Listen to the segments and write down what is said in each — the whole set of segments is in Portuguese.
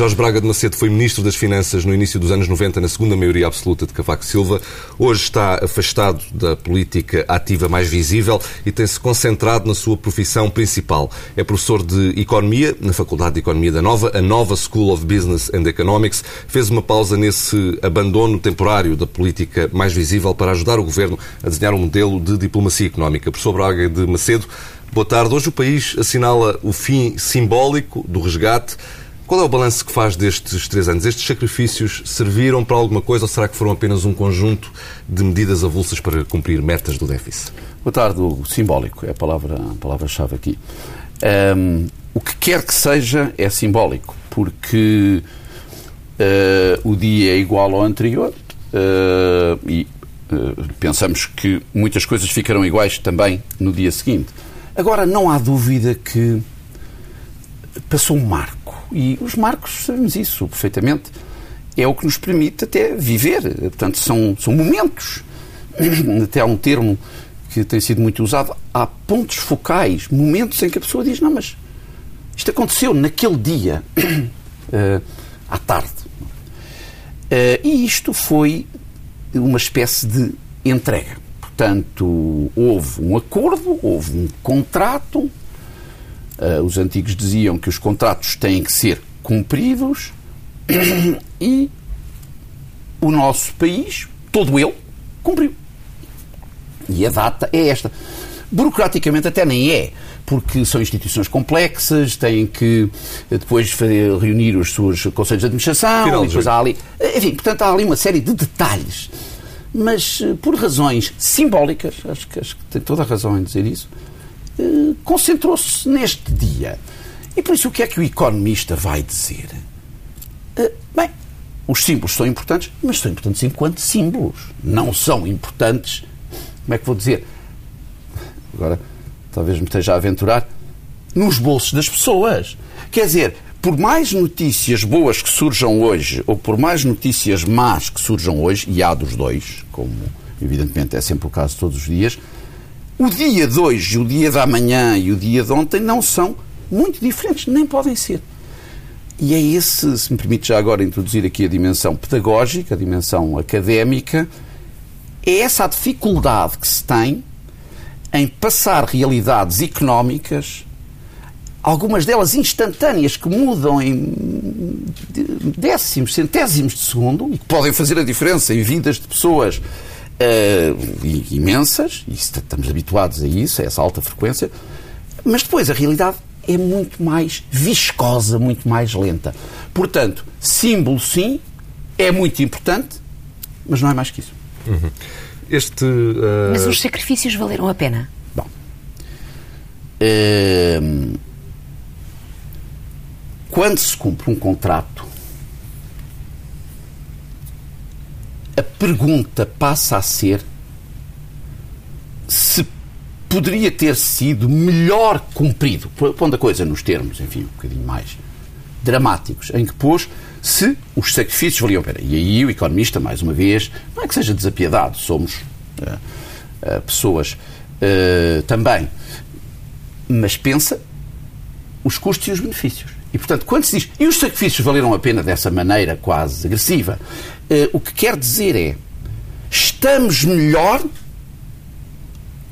Jorge Braga de Macedo foi Ministro das Finanças no início dos anos 90, na segunda maioria absoluta de Cavaco Silva. Hoje está afastado da política ativa mais visível e tem-se concentrado na sua profissão principal. É professor de Economia na Faculdade de Economia da Nova, a Nova School of Business and Economics. Fez uma pausa nesse abandono temporário da política mais visível para ajudar o Governo a desenhar um modelo de diplomacia económica. Professor Braga de Macedo, boa tarde. Hoje o país assinala o fim simbólico do resgate qual é o balanço que faz destes três anos? Estes sacrifícios serviram para alguma coisa ou será que foram apenas um conjunto de medidas avulsas para cumprir metas do déficit? Boa tarde, Hugo. Simbólico é a palavra-chave palavra aqui. Um, o que quer que seja é simbólico, porque uh, o dia é igual ao anterior uh, e uh, pensamos que muitas coisas ficarão iguais também no dia seguinte. Agora, não há dúvida que passou um marco e os marcos, sabemos isso perfeitamente, é o que nos permite até viver. Portanto, são, são momentos. Até há um termo que tem sido muito usado. Há pontos focais, momentos em que a pessoa diz: Não, mas isto aconteceu naquele dia, uh, à tarde. Uh, e isto foi uma espécie de entrega. Portanto, houve um acordo, houve um contrato, Uh, os antigos diziam que os contratos têm que ser cumpridos e o nosso país, todo ele, cumpriu. E a data é esta. Burocraticamente até nem é, porque são instituições complexas, têm que eh, depois fazer, reunir os seus conselhos de administração, Final, e depois há ali. Eh, enfim, portanto, há ali uma série de detalhes. Mas por razões simbólicas, acho que, acho que tem toda a razão em dizer isso, concentrou-se neste dia. E por isso o que é que o economista vai dizer? Uh, bem, os símbolos são importantes, mas são importantes enquanto símbolos. Não são importantes, como é que vou dizer? Agora, talvez me esteja a aventurar, nos bolsos das pessoas. Quer dizer, por mais notícias boas que surjam hoje, ou por mais notícias más que surjam hoje, e há dos dois, como evidentemente é sempre o caso todos os dias, o dia de hoje, o dia da manhã e o dia de ontem não são muito diferentes, nem podem ser. E é esse, se me permite já agora introduzir aqui a dimensão pedagógica, a dimensão académica, é essa a dificuldade que se tem em passar realidades económicas, algumas delas instantâneas, que mudam em décimos, centésimos de segundo e que podem fazer a diferença em vidas de pessoas uh, imensas, e estamos habituados a isso, a essa alta frequência, mas depois a realidade é muito mais viscosa, muito mais lenta. Portanto, símbolo sim, é muito importante, mas não é mais que isso. Uhum. Este, uh... Mas os sacrifícios valeram a pena? Bom. Uh, quando se cumpre um contrato a pergunta passa a ser se poderia ter sido melhor cumprido, pondo a coisa nos termos, enfim, um bocadinho mais dramáticos, em que pôs se os sacrifícios valiam a pena. E aí o economista, mais uma vez, não é que seja desapiedado, somos uh, uh, pessoas uh, também, mas pensa os custos e os benefícios. E, portanto, quando se diz e os sacrifícios valeram a pena dessa maneira quase agressiva, o que quer dizer é estamos melhor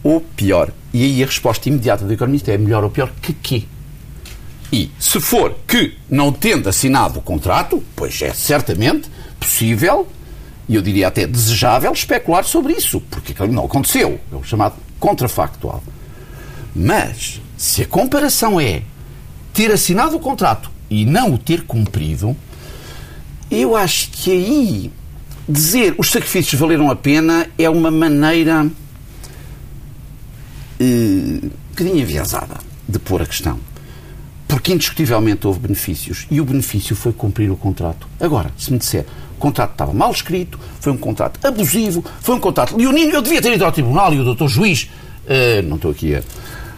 ou pior? E aí a resposta imediata do economista é melhor ou pior que quê? E se for que não tendo assinado o contrato, pois é certamente possível, e eu diria até desejável, especular sobre isso, porque não aconteceu. É o chamado contrafactual. Mas Se a comparação é ter assinado o contrato e não o ter cumprido, eu acho que aí dizer os sacrifícios valeram a pena é uma maneira uh, um bocadinho enviesada de pôr a questão. Porque indiscutivelmente houve benefícios e o benefício foi cumprir o contrato. Agora, se me disser o contrato estava mal escrito, foi um contrato abusivo, foi um contrato leonino, eu devia ter ido ao tribunal e o doutor juiz, uh, não estou aqui a.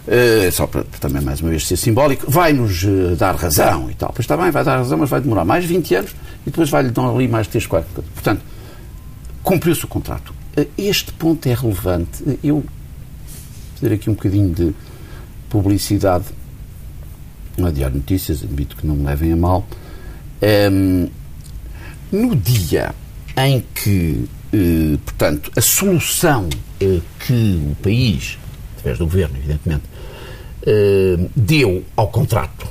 Uh, só para, também mais uma vez ser simbólico, vai-nos uh, dar razão e tal. Pois está bem, vai dar razão, mas vai demorar mais 20 anos e depois vai-lhe dar ali mais 3, 4. Portanto, cumpriu-se o contrato. Este ponto é relevante. Eu fazer aqui um bocadinho de publicidade a Diário Notícias, admito que não me levem a mal. Um, no dia em que, eh, portanto, a solução eh, que o país, através do governo, evidentemente, eh, deu ao contrato,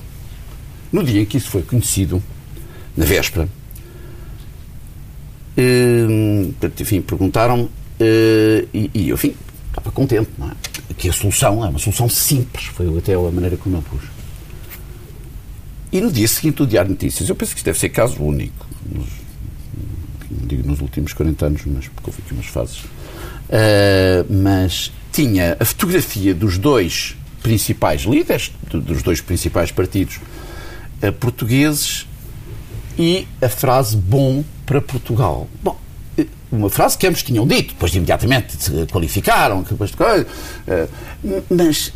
no dia em que isso foi conhecido, na véspera, enfim, perguntaram-me e, e, enfim, estava contente, não é? Que a solução é uma solução simples, foi até a maneira como eu pus. E no dia seguinte, o Diário Notícias, eu penso que isto deve ser caso único, nos, não digo nos últimos 40 anos, mas porque houve aqui umas fases, uh, mas tinha a fotografia dos dois principais líderes, dos dois principais partidos uh, portugueses e a frase bom para Portugal. Bom, eh, uma frase que ambos tinham dito, depois imediatamente se qualificaram, depois de coisa, uh, mas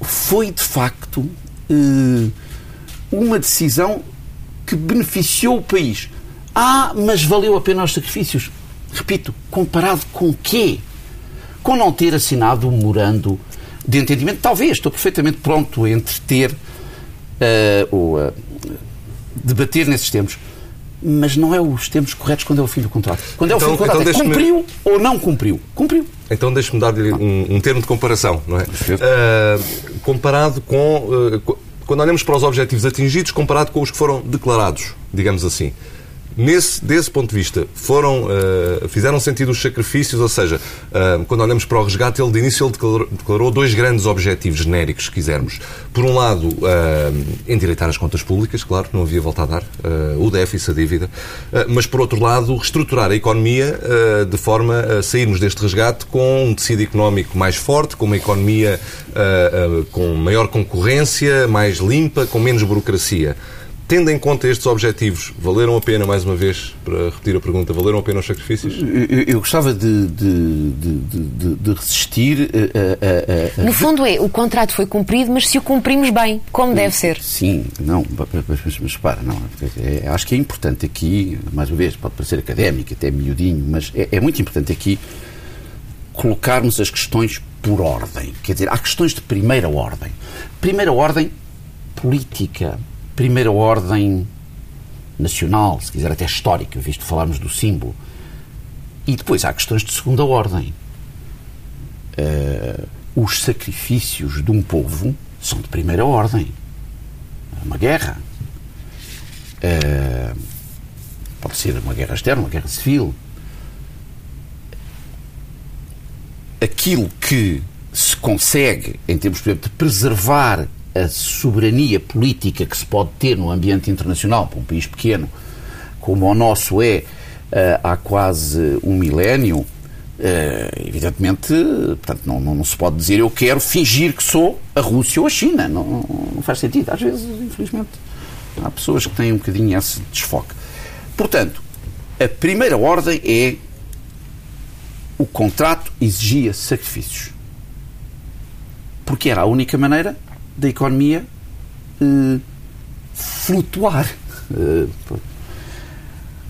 foi de facto uma decisão que beneficiou o país. Ah, mas valeu a pena os sacrifícios. Repito, comparado com quê? Com não ter assinado um memorando de entendimento. Talvez, estou perfeitamente pronto a entreter uh, ou a debater nesses termos. Mas não é os termos corretos quando é o filho do contrato. Quando é o filho do então, contrato, então é cumpriu ou não cumpriu? Cumpriu. Então deixe-me dar-lhe um, um, termo de comparação, não é? Uh, comparado com, uh, quando olhamos para os objetivos atingidos comparado com os que foram declarados, digamos assim. Nesse, desse ponto de vista, foram, uh, fizeram sentido os sacrifícios, ou seja, uh, quando olhamos para o resgate, ele de início ele declarou, declarou, dois grandes objetivos genéricos, se quisermos. Por um lado, uh, endireitar as contas públicas, claro, não havia volta a dar, o déficit, a dívida, mas por outro lado, reestruturar a economia de forma a sairmos deste resgate com um tecido económico mais forte, com uma economia com maior concorrência, mais limpa, com menos burocracia. Tendo em conta estes objetivos, valeram a pena, mais uma vez, para repetir a pergunta, valeram a pena os sacrifícios? Eu, eu gostava de, de, de, de resistir a, a, a, No fundo é, o contrato foi cumprido, mas se o cumprimos bem, como deve ser. Sim, não, mas, mas, mas para, não, é, acho que é importante aqui, mais uma vez, pode parecer académico, até miudinho, mas é, é muito importante aqui colocarmos as questões por ordem. Quer dizer, há questões de primeira ordem. Primeira ordem política primeira ordem nacional, se quiser até histórica, visto falarmos do símbolo. E depois há questões de segunda ordem. Uh, os sacrifícios de um povo são de primeira ordem. É uma guerra. Uh, pode ser uma guerra externa, uma guerra civil. Aquilo que se consegue, em termos, exemplo, de preservar a soberania política que se pode ter no ambiente internacional para um país pequeno como o nosso é uh, há quase um milénio, uh, evidentemente, portanto, não, não, não, se pode dizer eu quero fingir que sou a Rússia ou a China. Não, não faz sentido. Às vezes, infelizmente, há pessoas que têm um bocadinho esse desfoque. Portanto, a primeira ordem é o contrato exigia sacrifícios. Porque era a única maneira da economia uh, flutuar. Uh,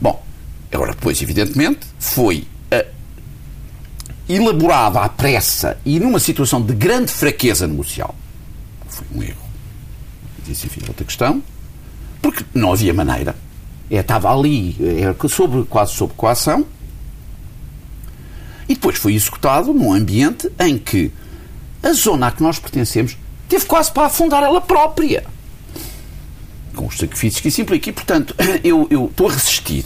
bom, agora, depois, evidentemente, foi uh, elaborada à pressa e numa situação de grande fraqueza negocial. Foi um erro. Disse, enfim, outra questão, porque não havia maneira. É, estava ali, era sobre, quase sob coação, e depois foi executado num ambiente em que a zona a que nós pertencemos teve quase para afundar ela própria. Com os sacrifícios que isso implica. E, portanto, eu, eu estou a resistir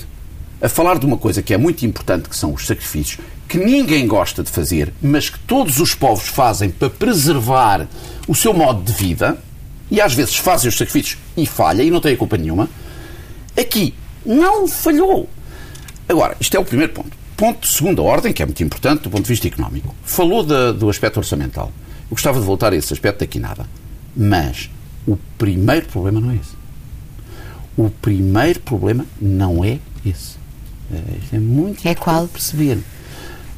a falar de uma coisa que é muito importante, que são os sacrifícios, que ninguém gosta de fazer, mas que todos os povos fazem para preservar o seu modo de vida, e às vezes fazem os sacrifícios e falha, e não tem culpa nenhuma, aqui não falhou. Agora, isto é o primeiro ponto. Ponto de segunda ordem, que é muito importante do ponto de vista económico. Falou da, do aspecto orçamental. Eu gostava de voltar a esse aspecto daqui nada. Mas o primeiro problema não é esse. O primeiro problema não é esse. Eh, isto é muito É qual? perceber.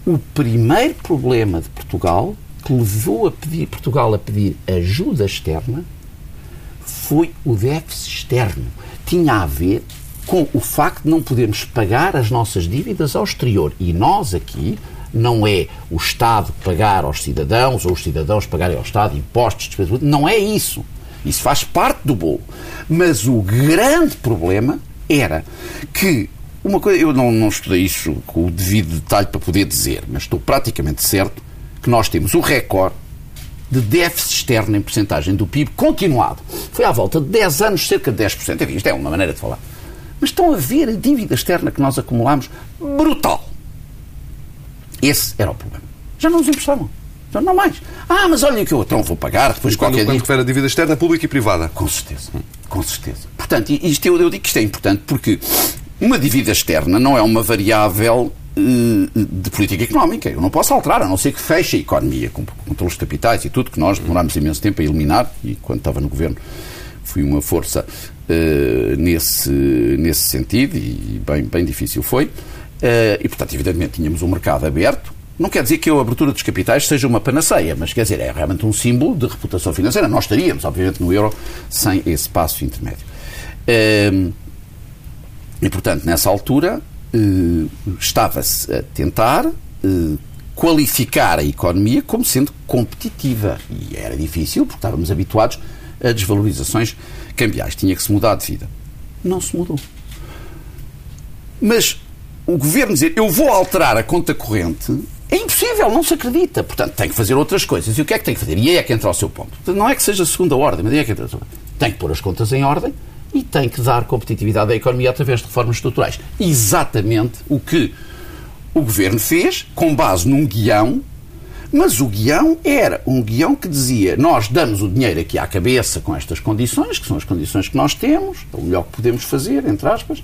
O primeiro problema de Portugal, que levou a pedir, Portugal a pedir ajuda externa, foi o déficit externo. Tinha a ver com o facto de não podermos pagar as nossas dívidas ao exterior. E nós aqui não é o Estado pagar aos cidadãos ou os cidadãos pagarem ao Estado impostos, despesas, não é isso. Isso faz parte do bolo. Mas o grande problema era que uma coisa, eu não, não estudei isso com o devido detalhe para poder dizer, mas estou praticamente certo que nós temos o recorde de déficit externo em porcentagem do PIB continuado. Foi à volta de 10 anos, cerca de 10%. Enfim, isto é uma maneira de falar. Mas estão a ver a dívida externa que nós acumulámos brutal. Esse era o problema. Já não nos emprestavam. Já não mais. Ah, mas olha que eu então vou pagar depois Quando, qualquer quando dia. refere a dívida externa, pública e privada. Com certeza. Com certeza. Portanto, e- isto, eu, eu digo que isto é importante porque uma dívida externa não é uma variável eh, de política económica. Eu não posso alterar, a não ser que feche a economia, com controles de capitais e tudo, que nós demorámos imenso tempo a eliminar, e quando estava no governo fui uma força eh, nesse, nesse sentido, e bem, bem difícil foi. Eh, e, portanto, evidentemente, tínhamos um mercado aberto. Não quer dizer que a abertura dos capitais seja uma panaceia, mas quer dizer, é realmente um símbolo de reputação financeira. Nós estaríamos, obviamente, no euro sem esse passo intermédio. Eh, e, portanto, nessa altura, eh, estava-se a tentar qualificar a economia como sendo competitiva. E era difícil, porque estávamos habituados a desvalorizações cambiais. Tinha que se mudar de vida. Não se mudou. Mas o governo dizer eu vou alterar a conta corrente é impossível, não se acredita. Portanto, tem que fazer outras coisas. E o que é que tem que fazer? E aí é que entra ao seu ponto. Portanto, não é que seja segunda ordem, mas aí é que entra. Tem que pôr as contas em ordem e tem que dar competitividade à economia através de reformas estruturais. Exatamente o que o governo fez, com base num guião, mas o guião era um guião que dizia nós damos o dinheiro aqui à cabeça com estas condições, que são as condições que nós temos, é o melhor que podemos fazer, entre aspas,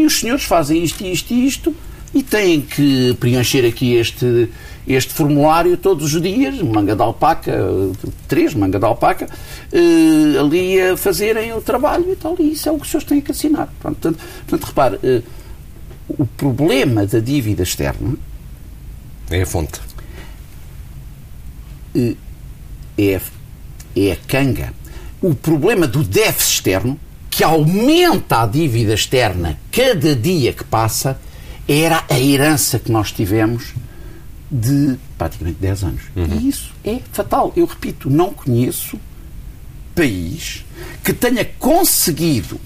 e os senhores fazem isto, isto e isto, e têm que preencher aqui este, este formulário todos os dias, manga de alpaca, três manga de alpaca, eh, ali a fazerem o trabalho e tal, e isso é o que os senhores têm que assinar. Pronto, portanto, portanto, repare, eh, o problema da dívida externa É a fonte. é, é a canga. O problema do déficit externo, que aumenta a dívida externa cada dia que passa, era a herança que nós tivemos de praticamente 10 anos. E isso é fatal. Eu repito, não conheço país que tenha conseguido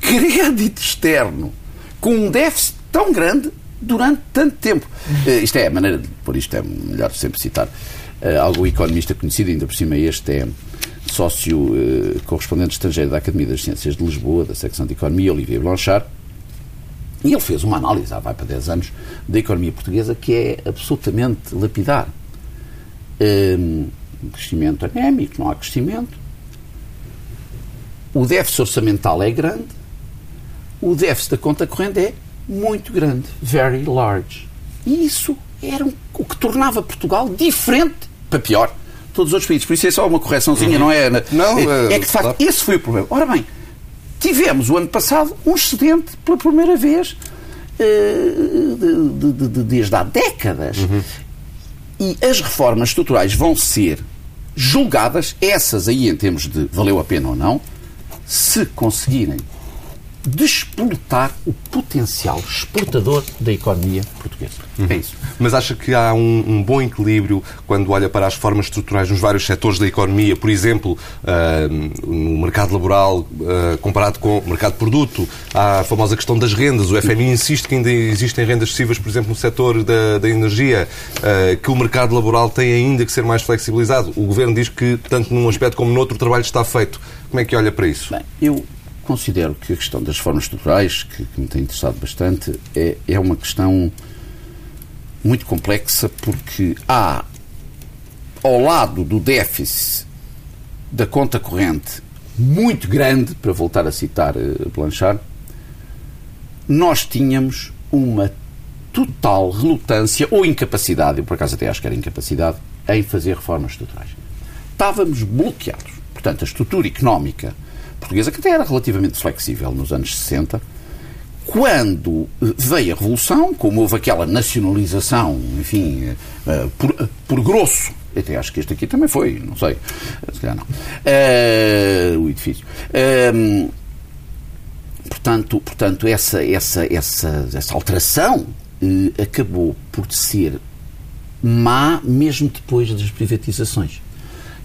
crédito externo com um déficit tão grande durante tanto tempo. Eh, isto é a maneira de pôr isto, é melhor sempre citar eh, algum economista conhecido, ainda por cima este é sócio eh, correspondente estrangeiro da Academia das Ciências de Lisboa, da secção de Economia, Olivier Blanchard, e ele fez uma análise, há vai para 10 anos, da economia portuguesa que é absolutamente lapidar. Um, crescimento anémico, não há crescimento. O déficit orçamental é grande. O déficit da conta corrente é muito grande. Very large. E isso era o que tornava Portugal diferente, para pior, todos os outros países. Por isso é só uma correção,zinha não é? Não, é, eh, é que de facto claro. esse foi o problema. Ora bem, tivemos o ano passado um excedente pela primeira vez eh, de- de- de- desde há décadas. E as reformas estruturais vão ser julgadas, essas aí em termos de valeu a pena ou não, se conseguirem despoltar o potencial exportador da economia portuguesa. É isso. Mas acha que há um, um bom equilíbrio quando olha para as reformas estruturais nos vários setores da economia, por exemplo, ah, no mercado laboral ah, comparado com o mercado de produto, há a famosa questão das rendas. O FMI insiste que ainda existem rendas excessivas, por exemplo, no setor da, da energia, ah, que o mercado laboral tem ainda que ser mais flexibilizado. O Governo diz que, tanto num aspecto como no outro, o trabalho está feito. Como é que olha para isso? Bem, eu considero que a questão das reformas estruturais, que, que me tem interessado bastante, é, é uma questão muito complexa porque há, ao lado do déficit da conta corrente muito grande, para voltar a citar uh, Blanchard, nós tínhamos uma total relutância ou incapacidade, eu por acaso até acho que era incapacidade, em fazer reformas estruturais. Estávamos bloqueados. Portanto, a estrutura económica portuguesa, que até era relativamente flexível nos anos 60, quando eh, veio a Revolução, como houve aquela nacionalização, enfim, eh, por, eh, por grosso, até acho que este aqui também foi, não sei, se calhar não, uh, o edifício. Uh, portanto, portanto essa, essa, essa, essa alteração uh, acabou por ser má mesmo depois das privatizações.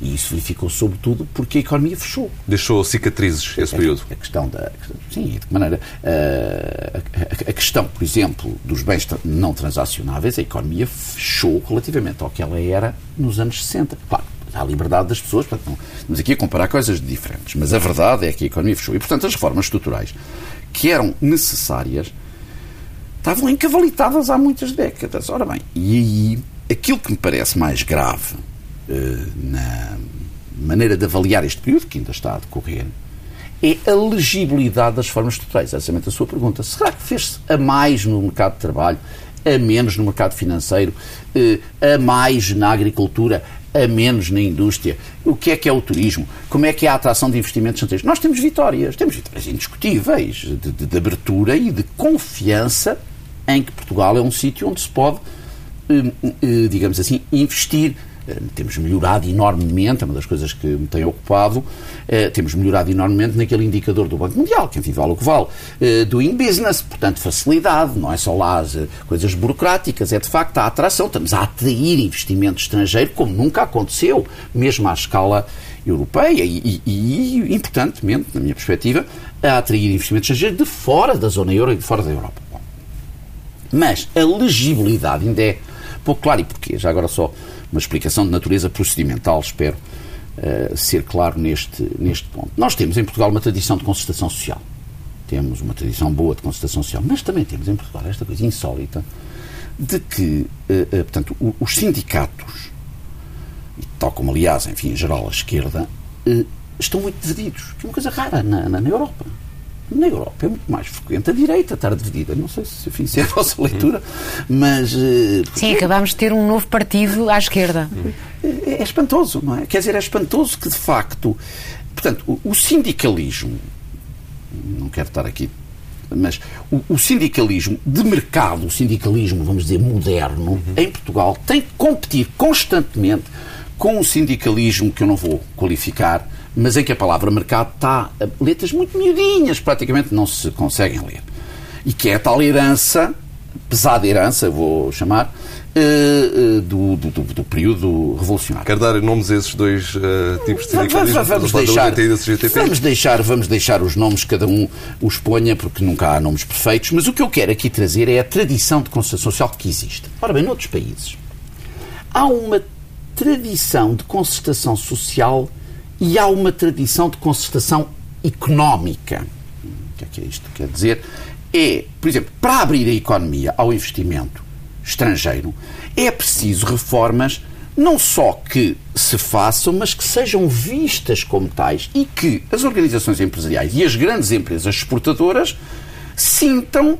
E isso verificou sobretudo porque a economia fechou. Deixou cicatrizes esse período. A, questão da. Sim, de que maneira. A, a, a, questão, por exemplo, dos bens não transacionáveis, a economia fechou relativamente ao que ela era nos anos 60. Claro, há a liberdade das pessoas, portanto, não, estamos aqui a comparar coisas diferentes, mas a verdade é que a economia fechou. E, portanto, as reformas estruturais que eram necessárias estavam encavalitadas há muitas décadas. Ora bem, e aí aquilo que me parece mais grave na maneira de avaliar este período, que ainda está a decorrer, é a legibilidade das reformas estruturais. Essa é a sua pergunta. Será que fez-se a mais no mercado de trabalho, a menos no mercado financeiro, uh, a mais na agricultura, a menos na indústria. O que é que é o turismo? Como é que é a atração de investimentos? Nós temos vitórias, temos vitórias indiscutíveis de, de, de abertura e de confiança em que Portugal é um sítio onde se pode, eh, eh, digamos assim, investir eh, temos melhorado enormemente, é uma das coisas que me tem ocupado, eh, temos melhorado enormemente naquele indicador do Banco Mundial, que enfim vale o que vale, eh, doing business, portanto facilidade, não é só lá as coisas burocráticas, é de facto a atração, estamos a atrair investimento estrangeiro como nunca aconteceu, mesmo à escala europeia e, e, e importantemente, na minha perspectiva, a atrair investimento estrangeiro de fora da zona euro e de fora da Europa. Mas a legibilidade ainda é pouco clara. E porquê? Já agora só uma explicação de natureza procedimental, espero uh, ser claro neste, neste ponto. Nós temos em Portugal uma tradição de concertação social. Temos uma tradição boa de concertação social, mas também temos em Portugal esta coisa insólita de que, uh, portanto, os sindicatos, tal como, aliás, enfim, em geral, a esquerda, estão muito divididos, que é uma coisa rara na, na, na Europa. Na Europa é muito mais frequente a direita estar dividida. Não sei se, enfim, se é a vossa leitura, mas. Uh, Sim, acabámos de ter um novo partido à esquerda. É, é, espantoso, não é? Quer dizer, é espantoso que, de facto. Portanto, o, o sindicalismo. Não quero estar aqui. Mas o, o, sindicalismo de mercado, o sindicalismo, vamos dizer, moderno, uhum. em Portugal, tem que competir constantemente com um sindicalismo que eu não vou qualificar mas em que a palavra mercado está letras muito miudinhas, praticamente não se conseguem ler. E que é a tal herança, pesada herança, vou chamar, uh, uh, do, do, do, período revolucionário. Quer dar nomes a esses dois uh, tipos de sindicalismo? Vamos, vamos deixar, vamos, deixar, vamos deixar os nomes, cada um os ponha, porque nunca há nomes perfeitos, mas o que eu quero aqui trazer é a tradição de concertação social que existe. Ora bem, noutros países, há uma tradição de concertação social e há uma tradição de concertação económica. O que é que é isto? Quer dizer, é, por exemplo, para abrir a economia ao investimento estrangeiro, é preciso reformas não só que se façam, mas que sejam vistas como tais e que as organizações empresariais e as grandes empresas exportadoras sintam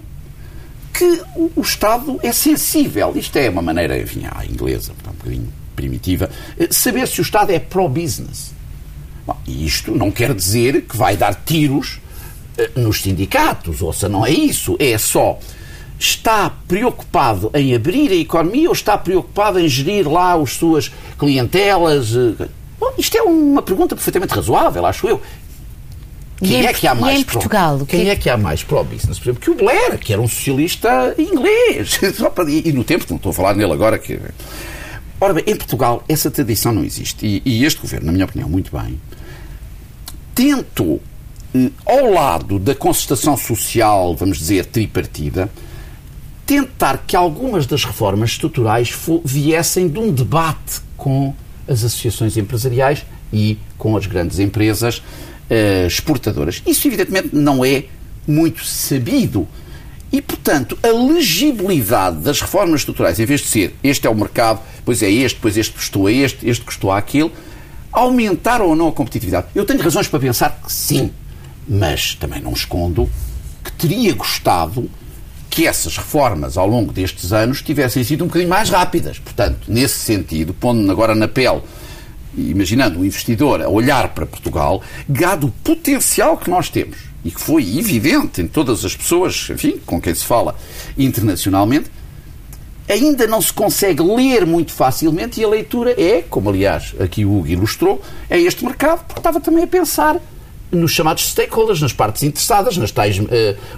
que o Estado é sensível. Isto é uma maneira, enfim, à inglesa, um bocadinho primitiva, eh, saber se o Estado é pró-business. Bom, isto não quer dizer que vai dar tiros eh, nos sindicatos, ou seja, não é isso, é só está preocupado em abrir a economia ou está preocupado em gerir lá as suas clientelas? Eh, bom, isto é uma pergunta perfeitamente razoável, acho eu. Quem é que há mais em Portugal? Pro, quem é que há mais pró-business? Por exemplo, que o Blair, que era um socialista inglês. e no tempo, não estou a falar nele agora, que. Ora bem, em Portugal essa tradição não existe. E, e este governo, na minha opinião, muito bem, tentou, eh, ao lado da concertação social, vamos dizer, tripartida, tentar que algumas das reformas estruturais viessem de um debate com as associações empresariais e com as grandes empresas uh, exportadoras. Isso, evidentemente, não é muito sabido E, portanto, a legibilidade das reformas estruturais, em vez de ser este é o mercado, depois é este, depois este custou a este, este custou àquele, aumentaram ou não a competitividade? Eu tenho razões para pensar que sim, mas também não escondo que teria gostado que essas reformas ao longo destes anos tivessem sido um bocadinho mais rápidas. Portanto, nesse sentido, pondo agora na pele, imaginando o investidor a olhar para Portugal, gado o potencial que nós temos e que foi evidente em todas as pessoas, enfim, com quem se fala internacionalmente, ainda não se consegue ler muito facilmente e a leitura é, como aliás aqui o Hugo ilustrou, é este mercado, porque estava também a pensar nos chamados stakeholders, nas partes interessadas, nas tais uh,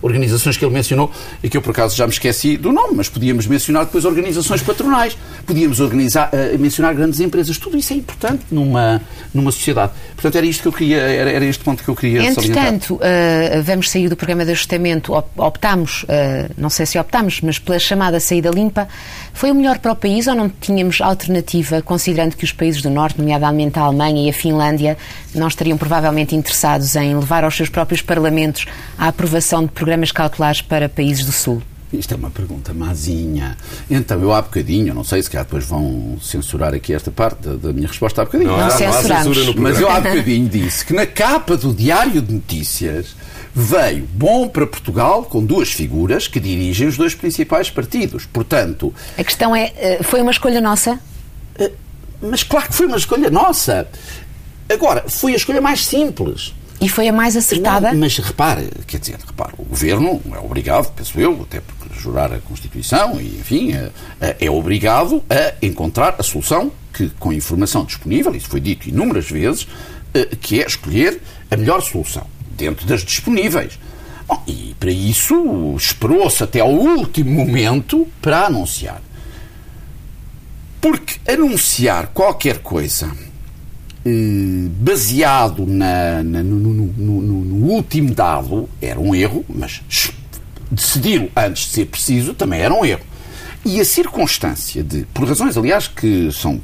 organizações que ele mencionou, e que eu por acaso já me esqueci do nome, mas podíamos mencionar depois organizações patronais, podíamos organizar, uh, mencionar grandes empresas, tudo isso é importante numa, numa sociedade. Portanto, era isto que eu queria, era, era este ponto que eu queria Entretanto, uh, vamos sair do programa de ajustamento, optámos, não sei se optámos, mas pela chamada saída limpa, foi o melhor para o país ou não tínhamos alternativa, considerando que os países do Norte, nomeadamente a Alemanha e a Finlândia, não estariam provavelmente interessados em levar aos seus próprios parlamentos a aprovação de programas cautelares para países do Sul? Isto é uma pergunta mazinha. Então, eu há bocadinho, não sei se calhar depois vão censurar aqui esta parte da, minha resposta há bocadinho. Não, não, não censuramos. Mas eu há bocadinho disse que na capa do Diário de Notícias veio bom para Portugal com duas figuras que dirigem os dois principais partidos. Portanto. A questão é: eh, foi uma escolha nossa? Eh, mas claro que foi uma escolha nossa. Agora, foi a escolha mais simples. E foi a mais acertada? Não, mas repare, quer dizer, repare, o Governo é obrigado, penso eu, até porque jurar a Constituição, e enfim, é, é obrigado a encontrar a solução que, com a informação disponível, isso foi dito inúmeras vezes, que é escolher a melhor solução, dentro das disponíveis. Bom, e para isso esperou-se até ao último momento para anunciar. Porque anunciar qualquer coisa eh, baseado na, na, no, no, no, no, último dado era um erro, mas decidir antes de ser preciso também era um erro. E a circunstância de, por razões, aliás, que são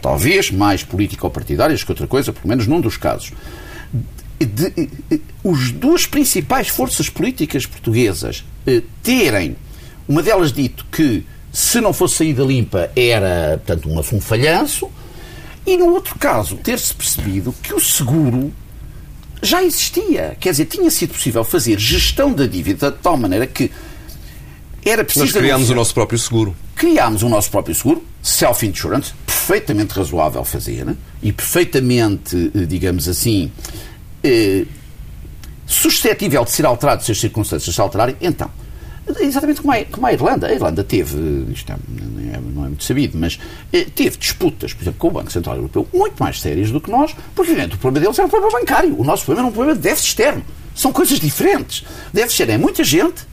talvez mais político-partidárias que outra coisa, pelo menos num dos casos, de, de, de, os duas principais forças políticas portuguesas eh, terem, uma delas dito que se não fosse saída limpa era, portanto, um falhanço, e no outro caso, ter-se percebido que o seguro já existia. Quer dizer, tinha sido possível fazer gestão da dívida de tal maneira que era preciso. Nós criámos o nosso próprio seguro. Criámos o nosso próprio seguro, self-insurance, perfeitamente razoável fazer e perfeitamente, eh, digamos assim, eh, suscetível de ser alterado se as circunstâncias se alterarem. Então, Exatamente como a, como a Irlanda. A Irlanda teve, isto é, não, é, não é muito sabido, mas eh, teve disputas, por exemplo, com o Banco Central Europeu, muito mais sérias do que nós, porque o problema deles era um problema bancário. O nosso problema era um problema de déficit externo. São coisas diferentes. Déficit externo é muita gente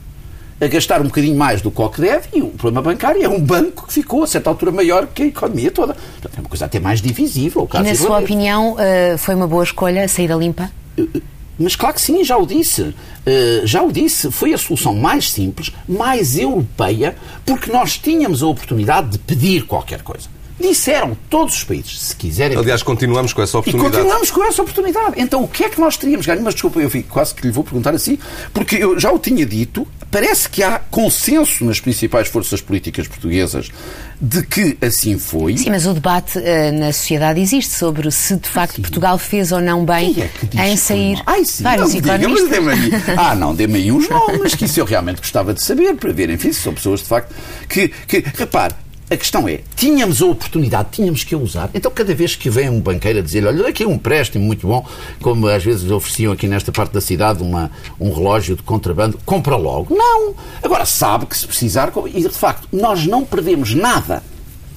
a gastar um bocadinho mais do que o que deve e o problema bancário é um banco que ficou a certa altura maior que a economia toda. Portanto, é uma coisa até mais divisível. E na sua opinião, eh, foi uma boa escolha a saída limpa? Eh, mas claro que sim, já o disse. Uh, já o disse, foi a solução mais simples, mais europeia, porque nós tínhamos a oportunidade de pedir qualquer coisa. Disseram todos os países, se quiserem. Aliás, continuamos com essa oportunidade. E continuamos com essa oportunidade. Então, o que é que nós teríamos ganho? Mas desculpa, eu quase que lhe vou perguntar assim, porque eu já o tinha dito, parece que há consenso nas principais forças políticas portuguesas de que assim foi. Sim, mas o debate uh, na sociedade existe sobre se de facto sim. Portugal fez ou não bem é em sair. Ai, sim, vários não. Diga, ah, não, dê-me aí uns nomes que isso eu realmente gostava de saber, para ver, enfim, se são pessoas de facto que, que repare, a questão é, tínhamos a oportunidade, tínhamos que a usar. Então, cada vez que vem um banqueiro a dizer, olha, aqui um empréstimo muito bom, como às vezes ofereciam aqui nesta parte da cidade uma, um relógio de contrabando, compra logo. Não! Agora, sabe que se precisar, e de facto, nós não perdemos nada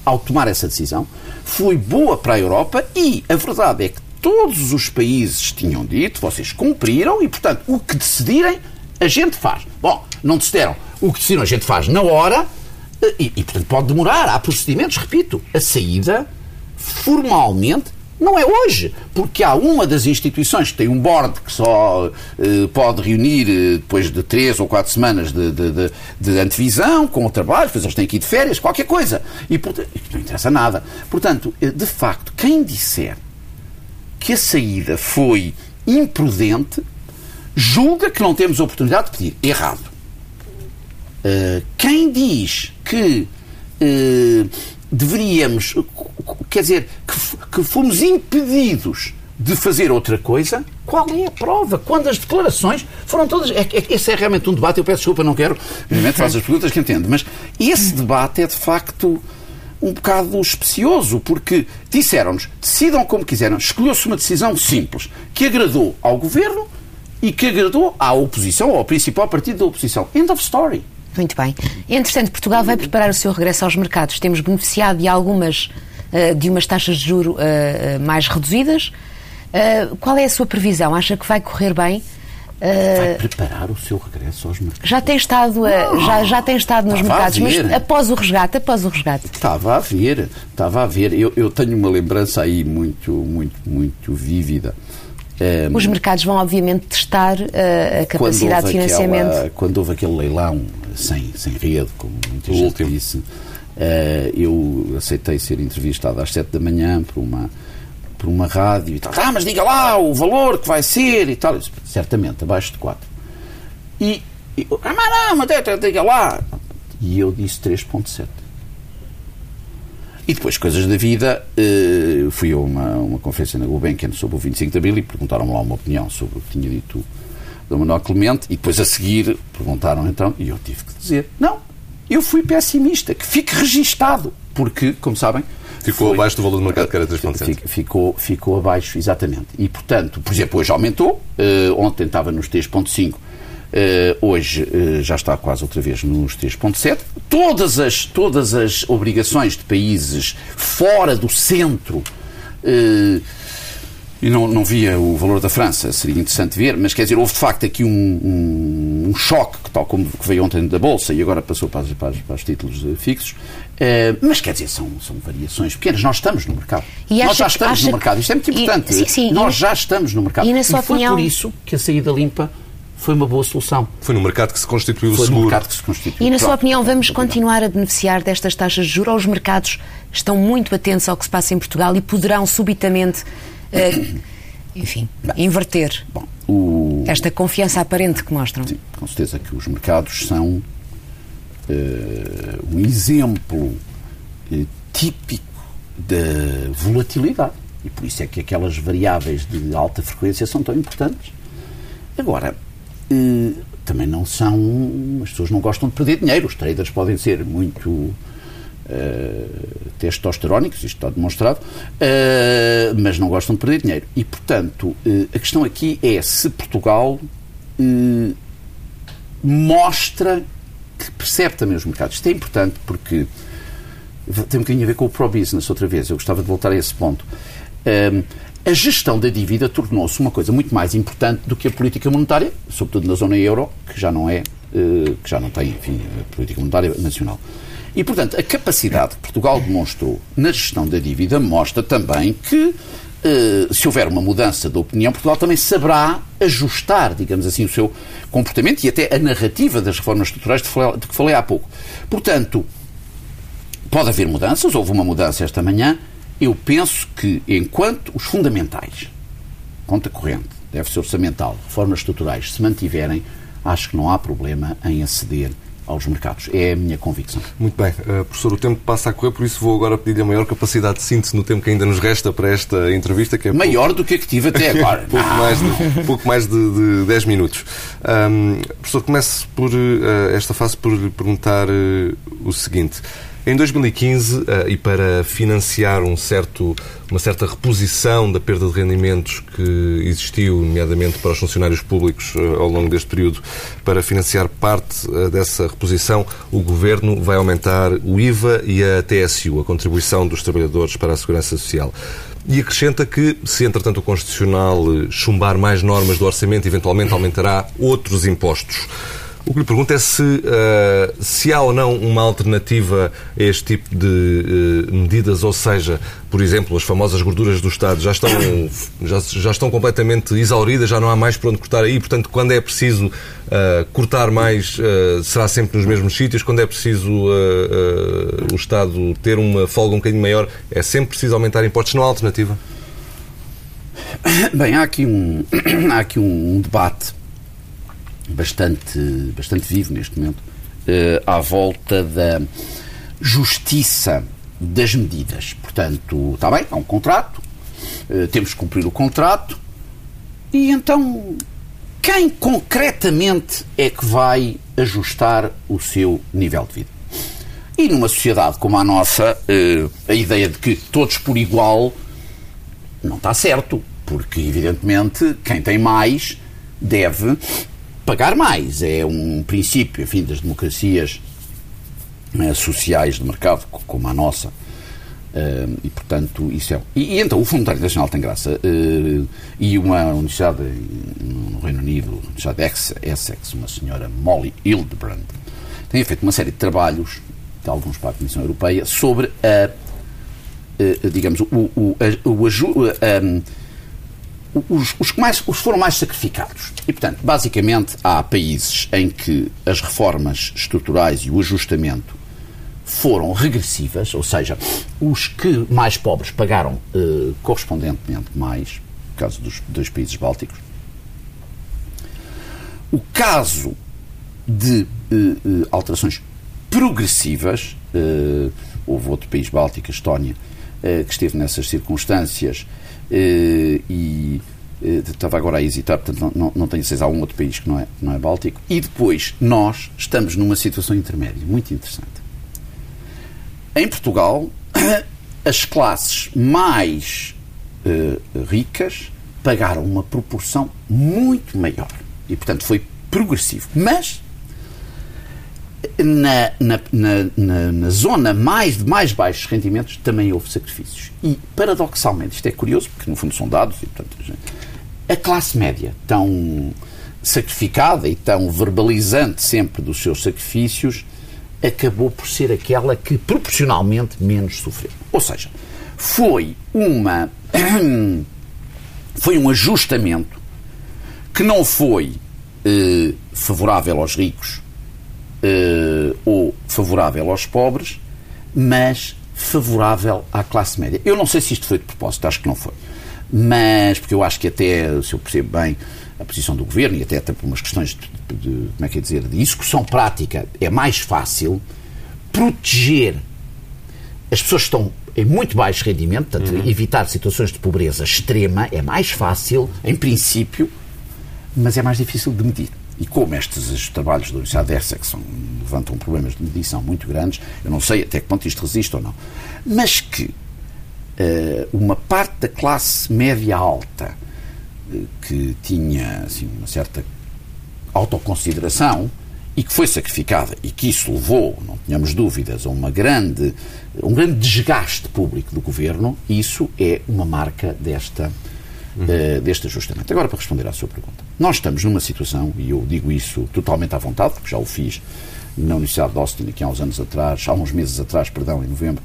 ao tomar essa decisão. Foi boa para a Europa e a verdade é que todos os países tinham dito, vocês cumpriram e, portanto, o que decidirem, a gente faz. Bom, não decidiram. O que decidiram, a gente faz na hora e, e, portanto, pode demorar. Há procedimentos, repito. A saída, formalmente, não é hoje, porque há uma das instituições que tem um board que só eh, pode reunir eh, depois de três ou quatro semanas de, de, de, de, antevisão, com o trabalho, depois eles têm que ir de férias, qualquer coisa. E portanto, não interessa nada. Portanto, eh, de facto, quem disser que a saída foi imprudente, julga que não temos oportunidade de pedir. Errado. Uh, quem diz que uh, deveríamos, quer dizer, que, que fomos impedidos de fazer outra coisa, qual é a prova? Quando as declarações foram todas. É, é, esse é realmente um debate, eu peço desculpa, não quero, obviamente faço as perguntas que entendo, mas esse debate é de facto um bocado especioso, porque disseram-nos, decidam como quiseram, escolheu-se uma decisão simples, que agradou ao governo e que agradou à oposição, ao principal partido da oposição. End of story. Muito bem. Entretanto, Portugal vai preparar o seu regresso aos mercados. Temos beneficiado de algumas, eh, de umas taxas de juro eh, eh, mais reduzidas. Qual é a sua previsão? Acha que vai correr bem? Vai preparar o seu regresso aos mercados. Já tem estado, já, já tem estado nos mercados, mas após o resgate, após o resgate. Estava a ver, estava a ver. Eu, eu tenho uma lembrança aí muito, muito, muito vívida. Um, Os mercados vão, obviamente, testar a capacidade de financiamento. Aquela, quando houve aquele leilão sem, sem rede, como muita o gente último. disse, eu aceitei ser entrevistado às sete da manhã por uma por uma rádio e tal. Ah, mas diga lá o valor que vai ser e tal. Certamente, abaixo de 4. E, e ah, mas não, mas diga lá. E eu disse 3.7. E depois, coisas da vida, uh, fui a uma, uma conferência na Gulbenkian sobre o 25 de Abril e perguntaram-me lá uma opinião sobre o que tinha dito o Manuel Clemente e depois a seguir perguntaram então, e eu tive que dizer, não, eu fui pessimista, que fique registado, porque, como sabem, Ficou foi, abaixo do valor do mercado, que era 3,7. Ficou, ficou abaixo, exatamente. E, portanto, por exemplo, hoje aumentou. Uh, ontem estava nos 3,5. Eh, hoje uh, já está quase outra vez nos 3,7. Todas as, todas as obrigações de países fora do centro. Uh, e não, não via o valor da França, seria interessante ver, mas quer dizer, houve de facto aqui um, um, um choque, tal como que veio ontem da Bolsa e agora passou para, para, para os títulos fixos, Uh, mas quer dizer, são, são variações pequenas. Nós estamos no mercado. E Nós já estamos no mercado. Isto é muito importante. E, sim, sim, Nós já estamos no mercado. E, na sua e foi opinião... por isso que a saída limpa foi uma boa solução. Foi no mercado que se constituiu o seguro. Mercado que se constituiu. E na sua opinião, vamos continuar a beneficiar destas taxas de juros ou os mercados estão muito atentos ao que se passa em Portugal e poderão subitamente, uh, enfim, inverter Bom, o... esta confiança aparente que mostram? Sim, com certeza que os mercados são uh, um exemplo eh, típico da volatilidade. E por isso é que aquelas variáveis de alta frequência são tão importantes. Agora, eh, também não são. As pessoas não gostam de perder dinheiro. Os traders podem ser muito. Uh, testosterónicos, isto está demonstrado, uh, mas não gostam de perder dinheiro. E, portanto, uh, a questão aqui é se Portugal mostra que percebe também os mercados. Isto é importante porque tem um bocadinho a ver com o pro-business outra vez. Eu gostava de voltar a esse ponto. A gestão da dívida tornou-se uma coisa muito mais importante do que a política monetária, sobretudo na zona euro, que já não é, uh, que já não tem, enfim, política monetária nacional. E, portanto, a capacidade que Portugal demonstrou na gestão da dívida mostra também que, uh, se houver uma mudança de opinião, Portugal também saberá ajustar, digamos assim, o seu comportamento e até a narrativa das reformas estruturais de que falei há pouco. Portanto, Pode haver mudanças, houve uma mudança esta manhã. Eu penso que, enquanto os fundamentais, conta corrente, déficit orçamental, reformas estruturais, se mantiverem, acho que não há problema em aceder aos mercados. É a minha convicção. Muito bem. Uh, professor, o tempo passa a correr, por isso vou agora pedir a maior capacidade de síntese no tempo que ainda nos resta para esta entrevista. Que é maior pouco... do que a que tive até agora. pouco, mais de, pouco mais de, de 10 minutos. Um, professor, comece por uh, esta fase por perguntar uh, o seguinte. Em 2015, eh, e para financiar um certo, uma certa reposição da perda de rendimentos que existiu, nomeadamente para os funcionários públicos eh, ao longo deste período, para financiar parte eh, dessa reposição, o Governo vai aumentar o IVA e a TSU, a contribuição dos trabalhadores para a Segurança Social. E acrescenta que, se entretanto o Constitucional chumbar mais normas do orçamento, eventualmente aumentará outros impostos. O que lhe pergunto é se, uh, se há ou não uma alternativa a este tipo de uh, medidas, ou seja, por exemplo, as famosas gorduras do Estado já estão, já, já estão completamente exauridas, já não há mais por onde cortar aí, portanto, quando é preciso uh, cortar mais, será sempre nos mesmos sítios, quando é preciso o Estado ter uma folga um bocadinho maior, é sempre preciso aumentar impostos, não há alternativa? Bem, há aqui um, há aqui um debate bastante, bastante vivo neste momento à volta da justiça das medidas. Portanto, está bem, há um contrato, temos que cumprir o contrato, e então quem concretamente é que vai ajustar o seu nível de vida? E numa sociedade como a nossa, a ideia de que todos por igual não está certo, porque evidentemente quem tem mais deve pagar mais. É um princípio, enfim, das democracias eh, sociais de mercado, como a nossa. Uh, e, portanto, isso é. E, e, então, o Fundo Monetário Internacional tem graça. Uh, e uma universidade no Reino Unido, a Universidade de Essex, uma senhora Molly Hildebrand, tem feito uma série de trabalhos, de alguns para a Comissão Europeia, sobre a. Uh, digamos, o, o, a, o, um, os, os, que mais, os foram mais sacrificados. E, portanto, basicamente, há países em que as reformas estruturais e o ajustamento foram regressivas, ou seja, os que mais pobres pagaram eh, correspondentemente mais, no caso dos dois países bálticos. O caso de eh, eh, alterações progressivas, houve outro país báltico, a Estónia, que esteve nessas circunstâncias e estava agora a hesitar, portanto não, não, não tenho certeza, há um outro país que não é, não é báltico. E depois, nós estamos numa situação intermédia, muito interessante. Em Portugal, as classes mais uh, ricas pagaram uma proporção muito maior. E, portanto, foi progressivo. Mas, na, na, na, na, zona mais de mais baixos rendimentos também houve sacrifícios. E, paradoxalmente, isto é curioso, porque no fundo são dados, e, portanto, a classe média, tão sacrificada e tão verbalizante sempre dos seus sacrifícios, acabou por ser aquela que proporcionalmente menos sofreu. Ou seja, foi uma foi um ajustamento que não foi eh, favorável aos ricos eh, ou favorável aos pobres, mas favorável à classe média. Eu não sei se isto foi de propósito, acho que não foi. Mas, porque eu acho que até, se eu percebo bem, a posição do governo e até, até por umas questões de, de, como é que é dizer, de execução prática, é mais fácil proteger as pessoas que estão em muito baixo rendimento, portanto, uhum. evitar situações de pobreza extrema é mais fácil, em princípio, mas é mais difícil de medir. E como estes trabalhos da Universidade de Essex levantam problemas de medição muito grandes, eu não sei até que ponto isto resiste ou não, mas que uh, uma parte da classe média alta que tinha assim, uma certa autoconsideração e que foi sacrificada e que isso levou, não tenhamos dúvidas, a uma grande, um grande desgaste público do governo, isso é uma marca desta, uh, deste ajustamento. Agora, para responder à sua pergunta, nós estamos numa situação, e eu digo isso totalmente à vontade, porque já o fiz na Universidade de Austin aqui há uns anos atrás, há uns meses atrás, perdão, em novembro,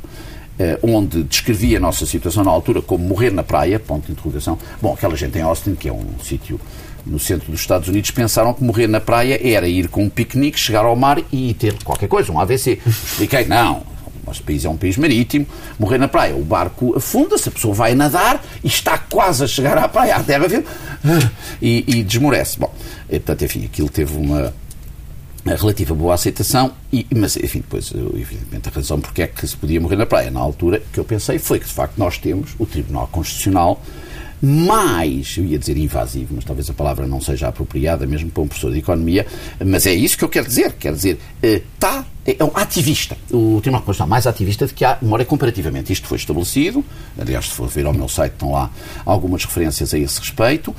eh, onde descrevia a nossa situação na altura como morrer na praia, ponto de interrogação. Bom, aquela gente em Austin, que é um sítio no centro dos Estados Unidos, pensaram que morrer na praia era ir com um piquenique, chegar ao mar e ter qualquer coisa, um AVC. Expliquei, não, nosso país é um país marítimo, morrer na praia, o barco afunda-se, a pessoa vai nadar e está quase a chegar à praia, à terra, viu? E, e desmorece. Bom, e, portanto, enfim, aquilo teve uma, relativa boa aceitação, e, mas enfim, depois, evidentemente, a razão porque é que se podia morrer na praia na altura que eu pensei foi que de facto nós temos o Tribunal Constitucional mais, eu ia dizer invasivo, mas talvez a palavra não seja apropriada mesmo para um professor de economia, mas é isso que eu quero dizer, quer dizer, está, eh, é um ativista, o Tribunal Constitucional mais ativista de que há memória comparativamente. Isto foi estabelecido, aliás, se for ver ao meu site estão lá algumas referências a esse respeito,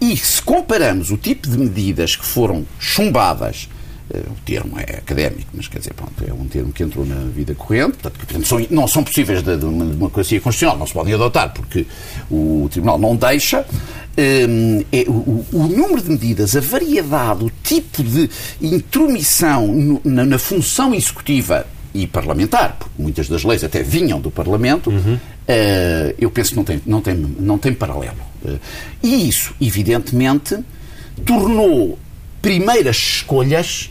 e se comparamos o tipo de medidas que foram chumbadas o termo é académico, mas quer dizer, pronto, é um termo que entrou na vida corrente, portanto, que portanto, são, não são possíveis de, de uma democracia constitucional, não se podem adotar porque o Tribunal não deixa. Um, é, o, o, número de medidas, a variedade, o tipo de intromissão no, na, na, função executiva e parlamentar, porque muitas das leis até vinham do Parlamento, uhum. uh, eu penso que não tem, não tem, não tem paralelo. Uh, e isso, evidentemente, tornou primeiras escolhas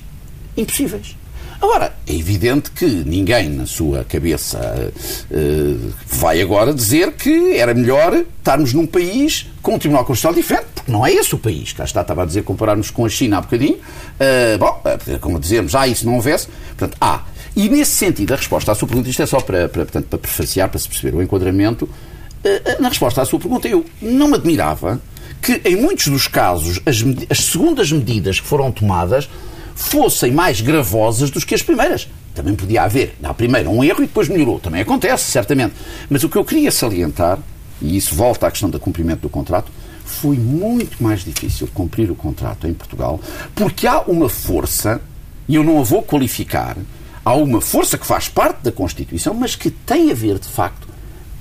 impossíveis. Agora, é evidente que ninguém na sua cabeça uh, vai agora dizer que era melhor estarmos num país com um Tribunal Constitucional diferente, porque não é esse o país. Cá está, estava a dizer, compararmos com a China há bocadinho. Uh, bom, como dizermos, ah, isso não houvesse. Portanto, há. Ah, e nesse sentido, a resposta à sua pergunta, isto é só para, para, portanto, para prefaciar, para se perceber o enquadramento, uh, na resposta à sua pergunta, eu não me admirava que, em muitos dos casos, as, as segundas medidas que foram tomadas fossem mais gravosas do que as primeiras. Também podia haver, na primeira, um erro e depois melhorou. Também acontece, certamente. Mas o que eu queria salientar, e isso volta à questão do cumprimento do contrato, foi muito mais difícil cumprir o contrato em Portugal, porque há uma força, e eu não a vou qualificar, há uma força que faz parte da Constituição, mas que tem a ver, de facto,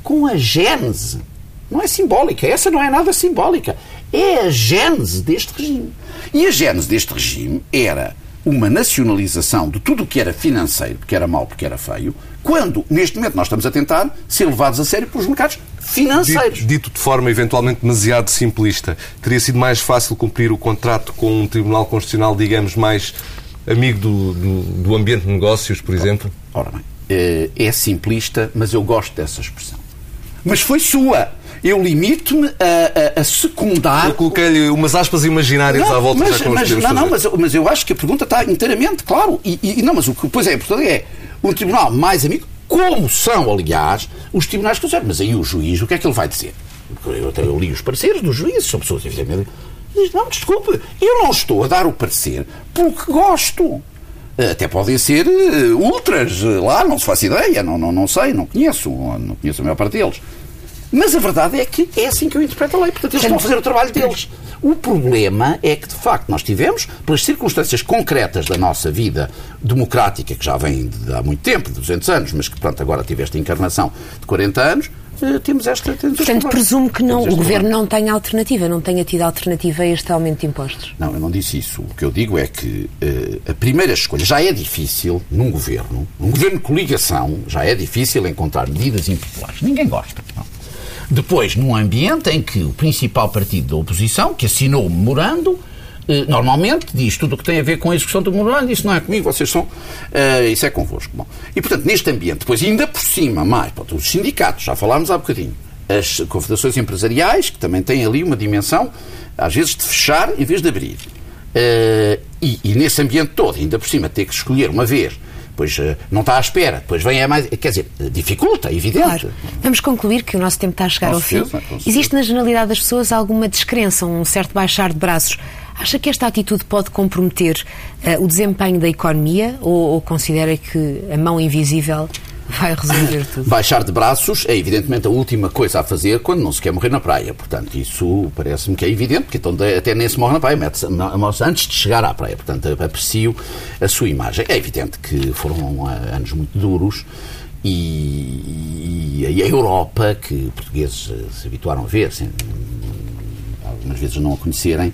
com a gênese. Não é simbólica, essa não é nada simbólica. É a gênese deste regime. E a gênese deste regime era uma nacionalização de tudo o que era financeiro, porque era mau, porque era feio, quando, neste momento, nós estamos a tentar ser levados a sério pelos mercados financeiros. Dito, dito, de forma eventualmente demasiado simplista, teria sido mais fácil cumprir o contrato com um Tribunal Constitucional, digamos, mais amigo do, do, do ambiente de negócios, por exemplo? Ora bem, é, é simplista, mas eu gosto dessa expressão. Mas foi sua eu limito-me a, a, a, secundar. Eu coloquei-lhe umas aspas imaginárias não, à volta mas, já mas, Não, não, mas, mas, eu acho que a pergunta está inteiramente claro. E, e não, mas o que pois é, portanto, é um tribunal mais amigo, como são, aliás, os tribunais que Mas aí o juiz, o que é que ele vai dizer? Eu, eu li os pareceres dos juízes, são pessoas, evidentemente. Diz, não, desculpe, eu não estou a dar o parecer porque gosto. Até podem ser uh, ultras lá, não se faz ideia, não, não, não sei, não conheço, não conheço a maior parte deles. Mas a verdade é que é assim que eu interpreto a lei. Portanto, eles estão a fazer o trabalho deles. O problema é que, de facto, nós tivemos, pelas circunstâncias concretas da nossa vida democrática, que já vem de há muito tempo, de 200 anos, mas que, pronto, agora tive esta encarnação de 40 anos, eh, temos esta. Temos Portanto, presumo que não, o Governo não tenha alternativa, não tenha tido alternativa a este aumento de impostos. Não, eu não disse isso. O que eu digo é que uh, a primeira escolha já é difícil num Governo, num Governo de coligação, já é difícil encontrar medidas impopulares. Ninguém gosta. Depois, num ambiente em que o principal partido da oposição, que assinou o memorando, eh, normalmente diz tudo o que tem a ver com a execução do memorando, isso não é comigo, vocês são, uh, isso é convosco. Bom, e portanto, neste ambiente, depois ainda por cima, mais, pronto, os sindicatos, já falámos há bocadinho, as confederações empresariais, que também têm ali uma dimensão, às vezes, de fechar em vez de abrir. Uh, e, e, nesse ambiente todo, ainda por cima, ter que escolher uma vez pois eh, não está à espera, depois vem é mais. Quer dizer, dificulta, é evidente. Claro. Vamos concluir que o nosso tempo está a chegar com ao certeza, fim. Existe na generalidade das pessoas alguma descrença, um certo baixar de braços. Acha que esta atitude pode comprometer uh, o desempenho da economia ou, ou considera que a mão invisível vai resolver tudo. Baixar de braços é evidentemente a última coisa a fazer quando não se quer morrer na praia. Portanto, isso parece-me que é evidente, porque então até nem se morre na praia, mete antes de chegar à praia. Portanto, aprecio a sua imagem. É evidente que foram ah, anos muito duros. E, e a Europa, que portugueses ah, se habituaram a ver, algumas vezes não a conhecerem,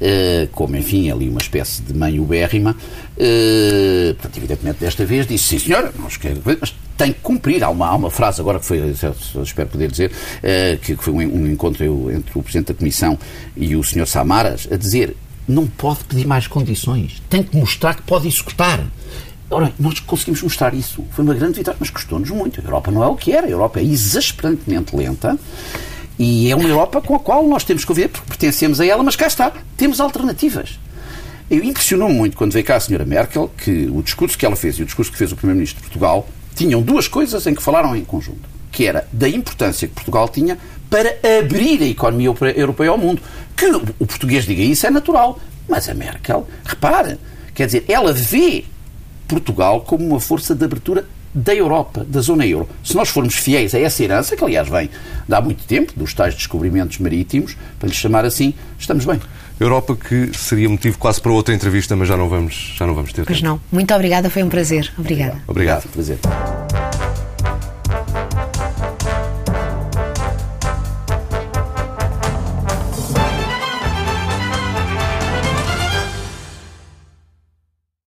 Uh, como, enfim, ali uma espécie de mãe ubérrima. Uh, portanto, evidentemente, desta vez disse, sim senhora, mas tem que cumprir. Há uma, há uma frase agora que foi, espero poder dizer, uh, que, foi um, um encontro entre o Presidente da Comissão e o Sr. Samaras, a dizer, não pode pedir mais condições, tem que mostrar que pode executar. Ora, nós conseguimos mostrar isso. Foi uma grande vitória, mas custou-nos muito. A Europa não é o que era. A Europa é exasperantemente lenta. E é uma Europa com a qual nós temos que ver, porque pertencemos a ela, mas cá está, temos alternativas. Impressionou-me muito quando veio cá a senhora Merkel que o discurso que ela fez e o discurso que fez o Primeiro-Ministro de Portugal tinham duas coisas em que falaram em conjunto, que era da importância que Portugal tinha para abrir a economia europeia ao mundo. Que o português diga isso é natural, mas a Merkel, repare, quer dizer, ela vê Portugal como uma força de abertura da Europa, da zona euro. Se nós formos fiéis a essa herança, que aliás vem de há muito tempo, dos tais descobrimentos marítimos, para lhe chamar assim, estamos bem. Europa que seria motivo quase para outra entrevista, mas já não vamos, já não vamos ter. Pois tempo. não. Muito obrigada, foi um prazer. Obrigada. Obrigado. Obrigado. Prazer.